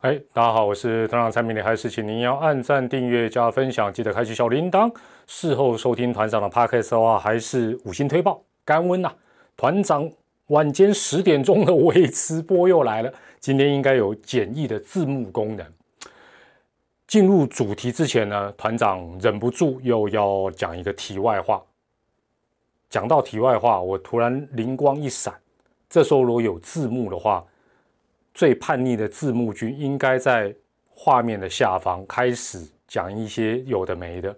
哎，大家好，我是团长蔡明理，还是请您要按赞、订阅、加分享，记得开启小铃铛。事后收听团长的 podcast 的话，还是五星推报，干温呐！团长晚间十点钟的微直播又来了，今天应该有简易的字幕功能。进入主题之前呢，团长忍不住又要讲一个题外话。讲到题外话，我突然灵光一闪，这时候如果有字幕的话。最叛逆的字幕君应该在画面的下方开始讲一些有的没的，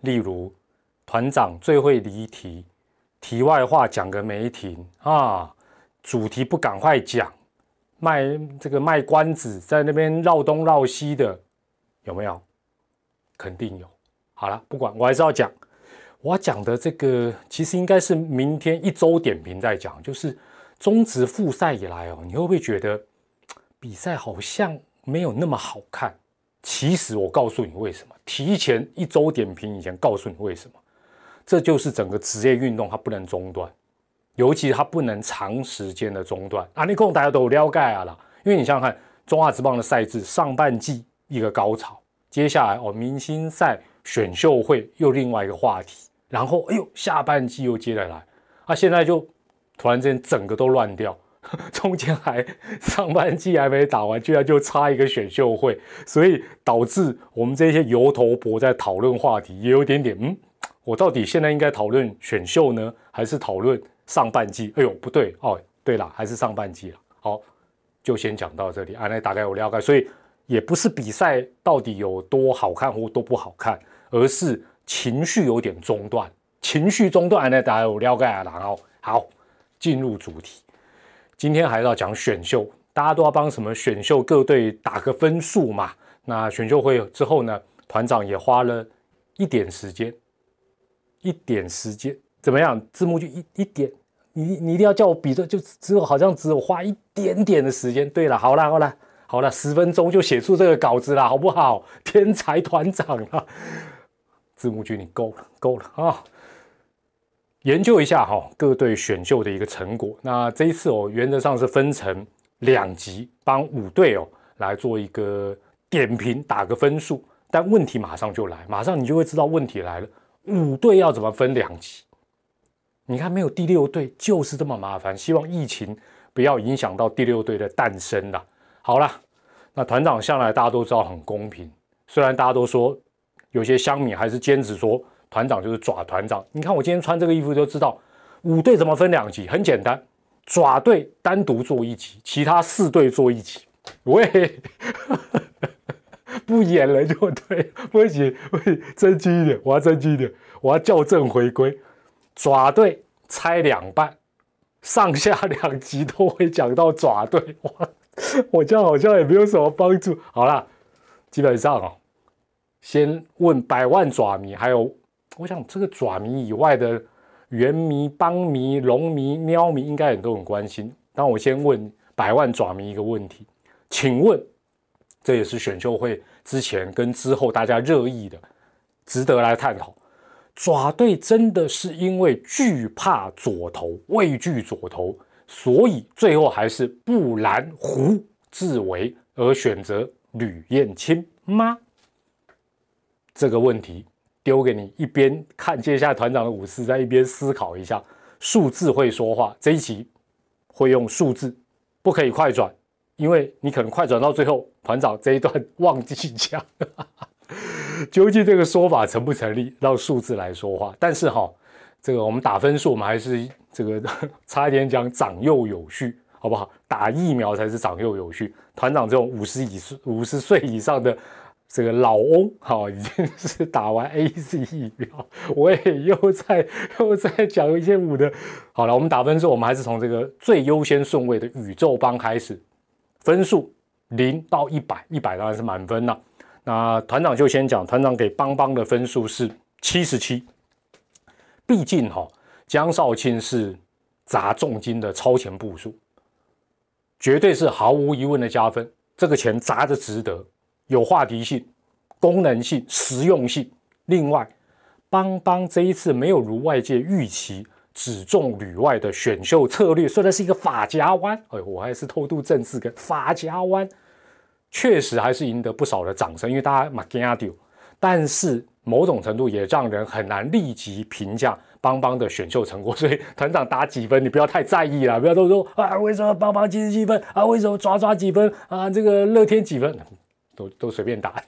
例如团长最会离题，题外话讲个没停啊，主题不赶快讲，卖这个卖关子，在那边绕东绕西的，有没有？肯定有。好了，不管我还是要讲，我讲的这个其实应该是明天一周点评再讲，就是中职复赛以来哦，你会不会觉得？比赛好像没有那么好看，其实我告诉你为什么。提前一周点评以前告诉你为什么，这就是整个职业运动它不能中断，尤其它不能长时间的中断。啊，你共大家都了解啊啦，因为你想想看，中华职棒的赛制上半季一个高潮，接下来哦明星赛选秀会又另外一个话题，然后哎呦下半季又接着来，啊现在就突然之间整个都乱掉。中间还上半季还没打完，居然就差一个选秀会，所以导致我们这些油头伯在讨论话题也有点点，嗯，我到底现在应该讨论选秀呢，还是讨论上半季？哎呦，不对哦，对了，还是上半季了。好，就先讲到这里。啊，那大概有了解，所以也不是比赛到底有多好看或多不好看，而是情绪有点中断，情绪中断，那大概有了解啊。然后好，进入主题。今天还要讲选秀，大家都要帮什么选秀各队打个分数嘛？那选秀会之后呢，团长也花了一点时间，一点时间怎么样？字幕就一一点，你你一定要叫我比的，就只有好像只有花一点点的时间。对了，好了好了好了，十分钟就写出这个稿子了，好不好？天才团长啊！字幕君你够了够了啊！研究一下哈各队选秀的一个成果。那这一次哦，原则上是分成两集，帮五队哦来做一个点评，打个分数。但问题马上就来，马上你就会知道问题来了。五队要怎么分两集？你看没有第六队就是这么麻烦。希望疫情不要影响到第六队的诞生了。好了，那团长向来大家都知道很公平，虽然大家都说有些乡民还是坚持说。团长就是爪团长，你看我今天穿这个衣服就知道，五队怎么分两级？很简单，爪队单独做一级，其他四队做一级。喂，不演了就对，不行，不行，正经一点，我要正经一点，我要校正回归。爪队拆两半，上下两集都会讲到爪队。哇，我这样好像也没有什么帮助。好了，基本上哦，先问百万爪迷，还有。我想这个爪迷以外的猿迷、邦迷、龙迷、喵迷，应该很都很关心。但我先问百万爪迷一个问题，请问，这也是选秀会之前跟之后大家热议的，值得来探讨。爪队真的是因为惧怕左投、畏惧左投，所以最后还是不拦胡志伟而选择吕燕青吗？这个问题。丢给你，一边看接下来团长的武士，在一边思考一下。数字会说话，这一集会用数字，不可以快转，因为你可能快转到最后，团长这一段忘记讲。究竟这个说法成不成立？让数字来说话。但是哈，这个我们打分数，我们还是这个差一点讲长幼有序，好不好？打疫苗才是长幼有序。团长这种五十以五十岁以上的。这个老翁哈已经是打完 A Z 疫苗，我也又在 又在讲一些五的。好了，我们打分数，我们还是从这个最优先顺位的宇宙帮开始，分数零到一百，一百当然是满分了。那团长就先讲，团长给邦邦的分数是七十七。毕竟哈，江少庆是砸重金的超前部署，绝对是毫无疑问的加分，这个钱砸的值得。有话题性、功能性、实用性。另外，邦邦这一次没有如外界预期只中旅外的选秀策略，虽然是一个法夹弯，哎，我还是偷渡政治跟法夹弯，确实还是赢得不少的掌声，因为大家马吉亚丢，但是某种程度也让人很难立即评价邦邦的选秀成果。所以 团长打几分，你不要太在意了，不要都说啊，为什么邦邦七十七分啊？为什么抓抓几分啊？这个乐天几分，都都随便打。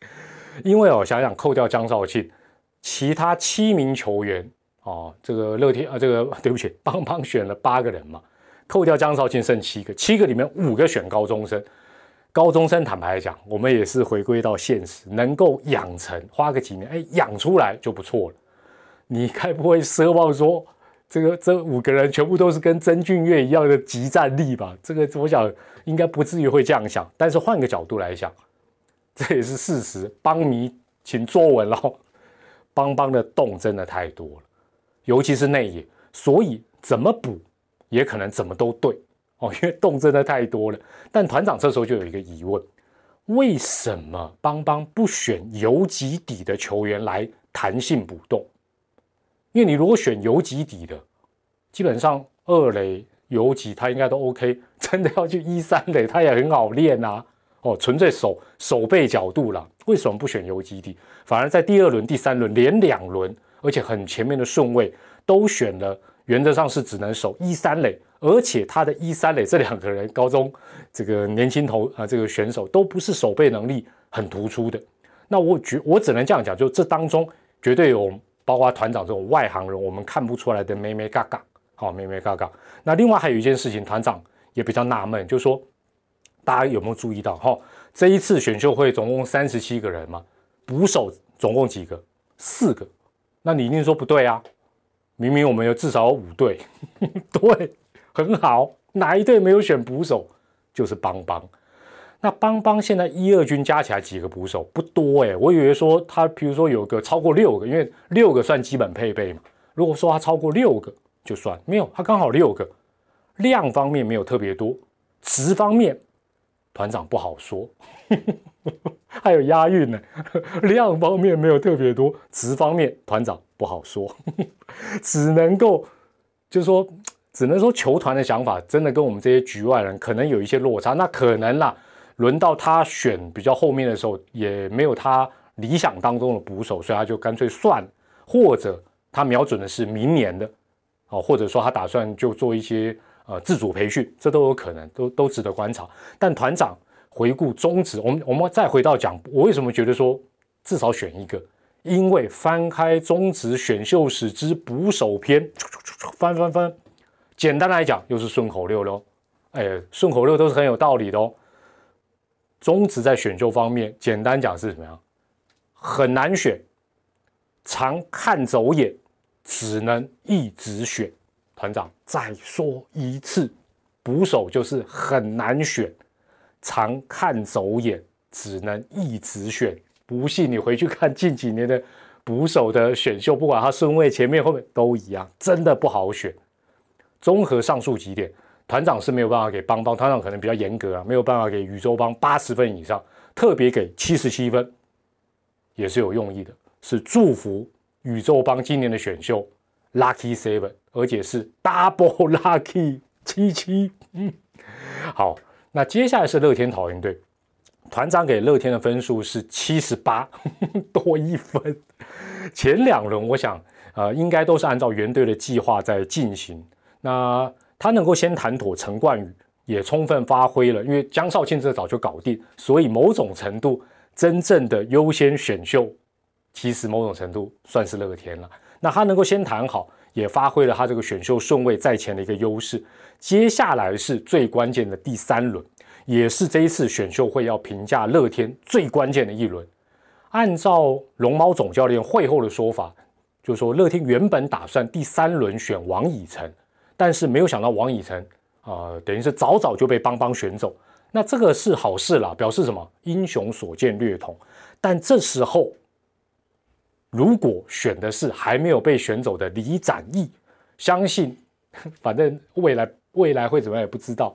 因为哦，想想扣掉江少庆，其他七名球员哦，这个乐天啊，这个对不起，邦邦选了八个人嘛，扣掉江少庆剩七个，七个里面五个选高中生。高中生坦白讲，我们也是回归到现实，能够养成，花个几年，哎，养出来就不错了。你该不会奢望说，这个这五个人全部都是跟曾俊岳一样的集战力吧？这个我想应该不至于会这样想。但是换个角度来想。这也是事实，邦迷请坐稳了。邦邦的洞真的太多了，尤其是内野，所以怎么补也可能怎么都对哦，因为洞真的太多了。但团长这时候就有一个疑问：为什么邦邦不选游击底的球员来弹性补洞？因为你如果选游击底的，基本上二垒游击他应该都 OK，真的要去一三垒他也很好练啊。哦，纯粹守守备角度了，为什么不选游击地？反而在第二轮、第三轮连两轮，而且很前面的顺位都选了，原则上是只能守一三垒，而且他的一三垒这两个人，高中这个年轻头啊，这个选手都不是守备能力很突出的。那我觉我只能这样讲，就这当中绝对有包括团长这种外行人，我们看不出来的咩咩嘎嘎，好咩咩嘎嘎。那另外还有一件事情，团长也比较纳闷，就是说。大家有没有注意到？哈，这一次选秀会总共三十七个人嘛，捕手总共几个？四个。那你一定说不对啊？明明我们有至少有五队，对，很好。哪一队没有选捕手？就是邦邦。那邦邦现在一二军加起来几个捕手？不多哎。我以为说他，比如说有个超过六个，因为六个算基本配备嘛。如果说他超过六个就算，没有，他刚好六个。量方面没有特别多，值方面。团长不好说，还有押韵呢。量方面没有特别多，值方面团长不好说，只能够就是说，只能说球团的想法真的跟我们这些局外人可能有一些落差。那可能啦，轮到他选比较后面的时候，也没有他理想当中的捕手，所以他就干脆算，或者他瞄准的是明年的，哦，或者说他打算就做一些。呃，自主培训，这都有可能，都都值得观察。但团长回顾中职，我们我们再回到讲，我为什么觉得说至少选一个？因为翻开中职选秀史之捕手篇，翻翻翻，简单来讲，又是顺口溜喽。哎，顺口溜都是很有道理的哦。中职在选秀方面，简单讲是什么样？很难选，常看走眼，只能一直选。团长再说一次，捕手就是很难选，常看走眼，只能一直选。不信你回去看近几年的捕手的选秀，不管他顺位前面后面都一样，真的不好选。综合上述几点，团长是没有办法给邦邦，团长可能比较严格啊，没有办法给宇宙邦八十分以上，特别给七十七分，也是有用意的，是祝福宇宙邦今年的选秀。Lucky Seven，而且是 Double Lucky 七七。嗯，好，那接下来是乐天桃园队，团长给乐天的分数是七十八，多一分。前两轮我想，呃，应该都是按照原队的计划在进行。那他能够先谈妥陈冠宇，也充分发挥了，因为江少庆这早就搞定，所以某种程度真正的优先选秀，其实某种程度算是乐天了。那他能够先谈好，也发挥了他这个选秀顺位在前的一个优势。接下来是最关键的第三轮，也是这一次选秀会要评价乐天最关键的一轮。按照龙猫总教练会后的说法，就说乐天原本打算第三轮选王以诚，但是没有想到王以诚啊，等于是早早就被邦邦选走。那这个是好事啦，表示什么？英雄所见略同。但这时候。如果选的是还没有被选走的李展毅，相信 反正未来未来会怎么样也不知道。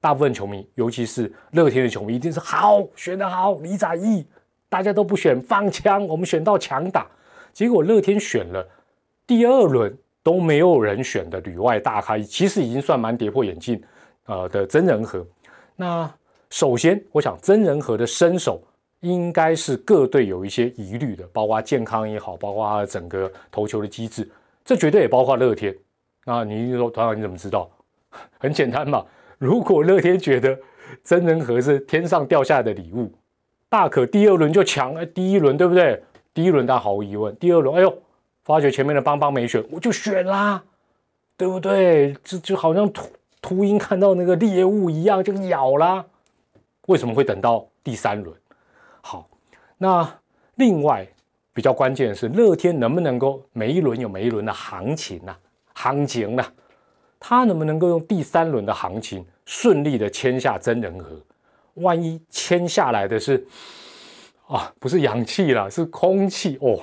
大部分球迷，尤其是乐天的球迷，一定是好选的好李展毅，大家都不选放枪，我们选到强打。结果乐天选了第二轮都没有人选的旅外大咖，其实已经算蛮跌破眼镜呃的真人和。那首先，我想曾仁和的身手应该是各队有一些疑虑的，包括健康也好，包括整个投球的机制，这绝对也包括乐天。那你说团长你怎么知道？很简单嘛，如果乐天觉得曾仁和是天上掉下来的礼物，大可第二轮就抢，哎，第一轮对不对？第一轮大毫无疑问，第二轮，哎呦，发觉前面的邦邦没选，我就选啦，对不对？这就好像秃秃鹰看到那个猎物一样，就咬啦。为什么会等到第三轮？好，那另外比较关键的是，乐天能不能够每一轮有每一轮的行情呐？行情呐，他能不能够用第三轮的行情顺利的签下真人和？万一签下来的是啊，不是氧气了，是空气哦，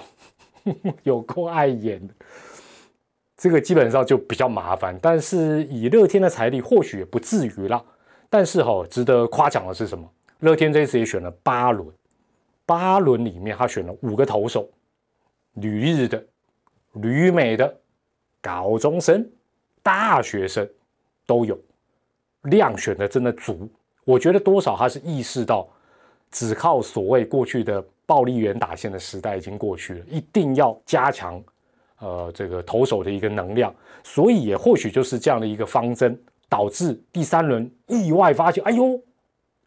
有够碍眼，这个基本上就比较麻烦。但是以乐天的财力，或许也不至于了。但是哈，值得夸奖的是什么？乐天这次也选了八轮，八轮里面他选了五个投手，旅日的、旅美的、高中生、大学生都有，量选的真的足。我觉得多少他是意识到，只靠所谓过去的暴力员打线的时代已经过去了，一定要加强呃这个投手的一个能量，所以也或许就是这样的一个方针。导致第三轮意外发现，哎呦，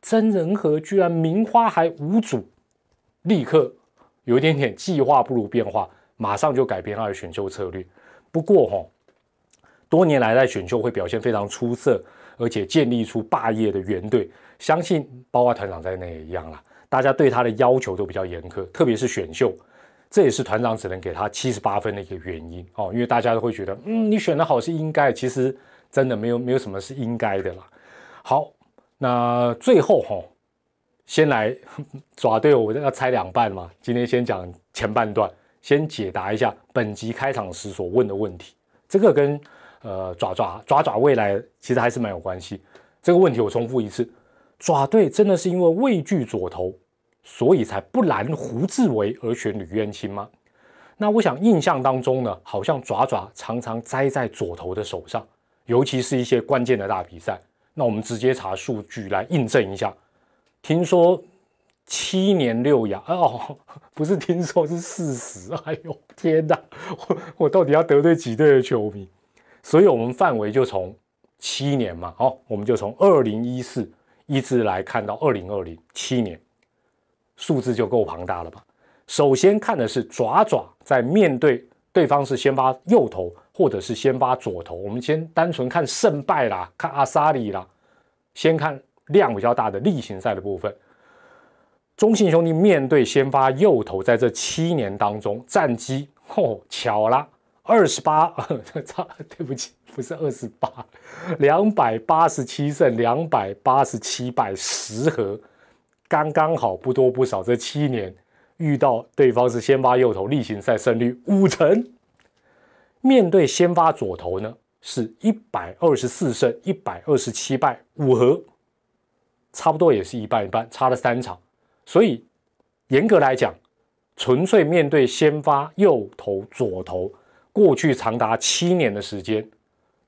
真人和居然名花还无主，立刻有一点点计划不如变化，马上就改变他的选秀策略。不过哈，多年来在选秀会表现非常出色，而且建立出霸业的原队，相信包括团长在内也一样啦，大家对他的要求都比较严苛，特别是选秀，这也是团长只能给他七十八分的一个原因哦，因为大家都会觉得，嗯，你选的好是应该，其实。真的没有没有什么是应该的啦。好，那最后哈，先来 抓队，我要拆两半嘛。今天先讲前半段，先解答一下本集开场时所问的问题。这个跟呃爪爪爪爪未来其实还是蛮有关系。这个问题我重复一次：爪队真的是因为畏惧左投，所以才不拦胡志伟而选吕渊清吗？那我想印象当中呢，好像爪爪常常栽在左投的手上。尤其是一些关键的大比赛，那我们直接查数据来印证一下。听说七年六亚哦，不是听说是事实。哎呦天哪，我我到底要得罪几队的球迷？所以，我们范围就从七年嘛，好，我们就从二零一四一直来看到二零二零七年，数字就够庞大了吧？首先看的是爪爪在面对对方是先发右投。或者是先发左投，我们先单纯看胜败啦，看阿萨里啦，先看量比较大的例行赛的部分。中信兄弟面对先发右投，在这七年当中战绩，哦，巧了，二十八，差，对不起，不是二十八，两百八十七胜，两百八十七败，十和，刚刚好，不多不少。这七年遇到对方是先发右投，例行赛胜率五成。面对先发左投呢，是一百二十四胜一百二十七败五和，差不多也是一半一半，差了三场。所以严格来讲，纯粹面对先发右投左投，过去长达七年的时间，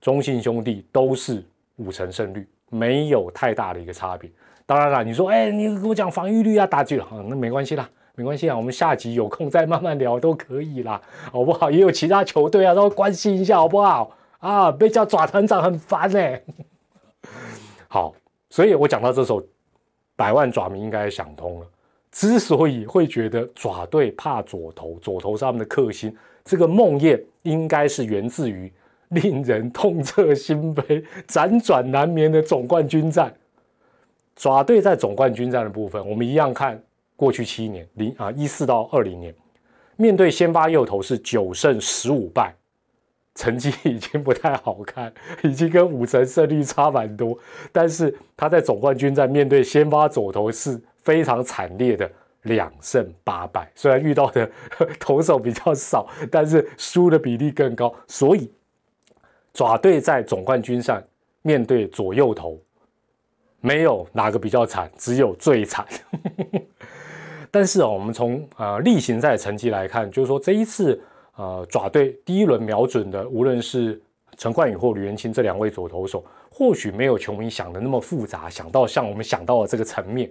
中信兄弟都是五成胜率，没有太大的一个差别。当然了，你说，哎，你跟我讲防御率啊，打击了，那没关系啦。没关系啊，我们下集有空再慢慢聊都可以啦，好不好？也有其他球队啊，都关心一下，好不好？啊，被叫爪团长很烦呢。好，所以我讲到这首，百万爪迷应该想通了。之所以会觉得爪队怕左投，左投是他们的克星，这个梦魇应该是源自于令人痛彻心扉、辗转难眠的总冠军战。爪队在总冠军战的部分，我们一样看。过去七年，零啊一四到二零年，面对先发右投是九胜十五败，成绩已经不太好看，已经跟五成胜率差蛮多。但是他在总冠军战面对先发左投是非常惨烈的两胜八败，虽然遇到的 投手比较少，但是输的比例更高。所以爪队在总冠军上面对左右投，没有哪个比较惨，只有最惨。但是啊，我们从呃例行赛成绩来看，就是说这一次呃爪队第一轮瞄准的，无论是陈冠宇或吕元清这两位左投手，或许没有球迷想的那么复杂，想到像我们想到的这个层面。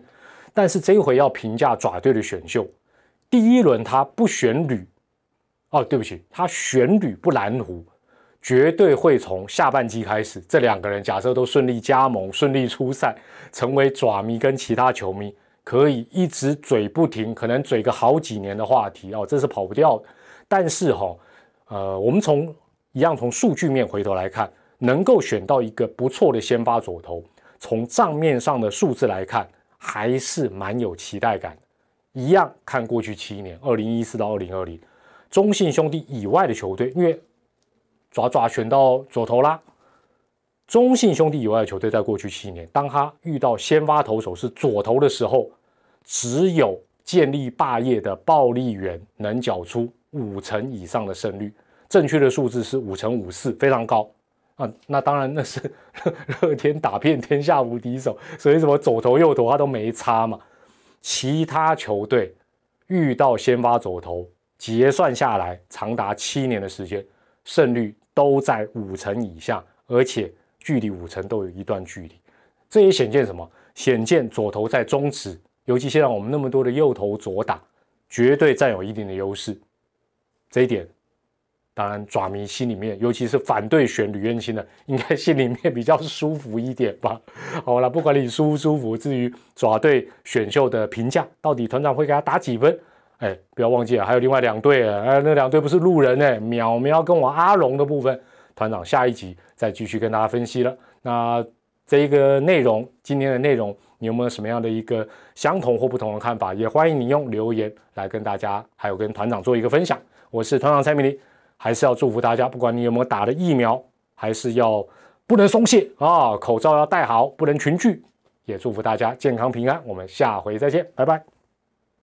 但是这一回要评价爪队的选秀，第一轮他不选吕，哦，对不起，他选吕不蓝湖，绝对会从下半季开始，这两个人假设都顺利加盟、顺利出赛，成为爪迷跟其他球迷可以一直嘴不停，可能嘴个好几年的话题哦，这是跑不掉。但是哈，呃，我们从一样从数据面回头来看，能够选到一个不错的先发左投，从账面上的数字来看。还是蛮有期待感。一样看过去七年，二零一四到二零二零，中信兄弟以外的球队，因为爪爪选到左投啦。中信兄弟以外的球队，在过去七年，当他遇到先发投手是左投的时候，只有建立霸业的暴力员能缴出五成以上的胜率，正确的数字是五成五四，非常高。啊，那当然那是 乐天打遍天下无敌手，所以什么左投右投他都没差嘛。其他球队遇到先发左投，结算下来长达七年的时间，胜率都在五成以下，而且距离五成都有一段距离。这也显见什么？显见左投在中职，尤其现在我们那么多的右投左打，绝对占有一定的优势。这一点。当然，爪迷心里面，尤其是反对选吕彦青的，应该心里面比较舒服一点吧。好了，不管你舒不舒服，至于爪队选秀的评价，到底团长会给他打几分？哎，不要忘记了，还有另外两队啊，哎，那两队不是路人哎，淼淼跟我阿龙的部分，团长下一集再继续跟大家分析了。那这一个内容，今天的内容，你有没有什么样的一个相同或不同的看法？也欢迎你用留言来跟大家，还有跟团长做一个分享。我是团长蔡明黎。还是要祝福大家，不管你有没有打了疫苗，还是要不能松懈啊，口罩要戴好，不能群聚，也祝福大家健康平安。我们下回再见，拜拜。